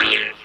Beep.